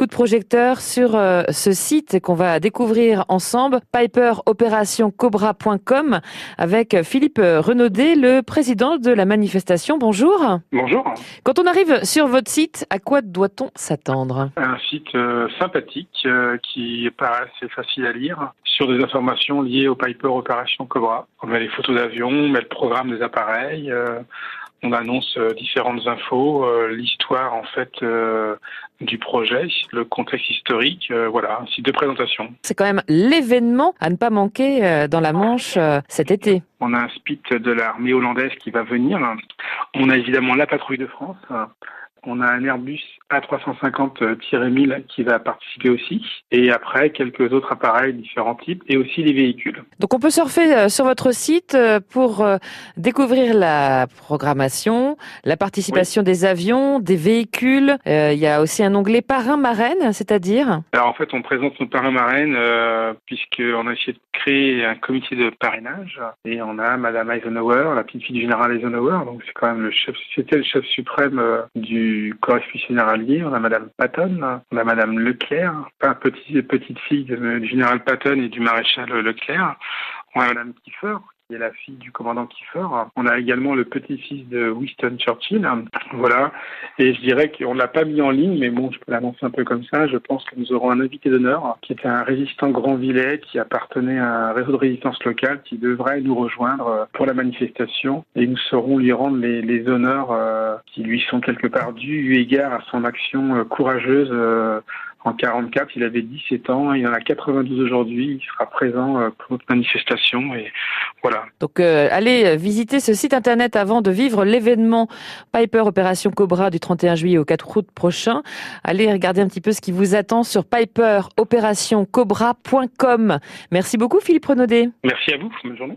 coup de projecteur sur euh, ce site qu'on va découvrir ensemble, piperopérationcobra.com, avec Philippe Renaudet, le président de la manifestation. Bonjour. Bonjour. Quand on arrive sur votre site, à quoi doit-on s'attendre? Un site euh, sympathique euh, qui paraît assez facile à lire sur des informations liées au Piper Opération Cobra. On met les photos d'avions, on met le programme des appareils, euh, on annonce différentes infos, l'histoire en fait du projet, le contexte historique, voilà, un site de présentation. C'est quand même l'événement à ne pas manquer dans la Manche cet été. On a un SPIT de l'armée hollandaise qui va venir. On a évidemment la patrouille de France. On a un Airbus A350-1000 qui va participer aussi. Et après, quelques autres appareils différents types et aussi les véhicules. Donc on peut surfer euh, sur votre site euh, pour euh, découvrir la programmation, la participation des avions, des véhicules. Il y a aussi un onglet parrain-marraine, c'est-à-dire Alors en fait, on présente nos parrains-marraines euh, puisqu'on a essayé de créer un comité de parrainage. Et on a Madame Eisenhower, la petite fille du général Eisenhower. Donc c'est quand même le chef, c'était le chef suprême du corps général on a Madame Patton, on a Madame Leclerc, petite, petite fille du général Patton et du maréchal Leclerc, on a Madame Kiefer, qui est la fille du commandant Kiefer. On a également le petit-fils de Winston Churchill. Voilà. Et je dirais qu'on ne l'a pas mis en ligne, mais bon, je peux l'annoncer un peu comme ça. Je pense que nous aurons un invité d'honneur qui est un résistant grand Villet qui appartenait à un réseau de résistance locale qui devrait nous rejoindre pour la manifestation et nous saurons lui rendre les, honneurs euh, qui lui sont quelque part dus eu égard à son action euh, courageuse euh, en 44, il avait 17 ans, il en a 92 aujourd'hui, il sera présent pour notre manifestation et voilà. Donc allez visiter ce site internet avant de vivre l'événement Piper Opération Cobra du 31 juillet au 4 août prochain. Allez regarder un petit peu ce qui vous attend sur piperopérationcobra.com. Merci beaucoup Philippe Renaudet. Merci à vous, bonne journée.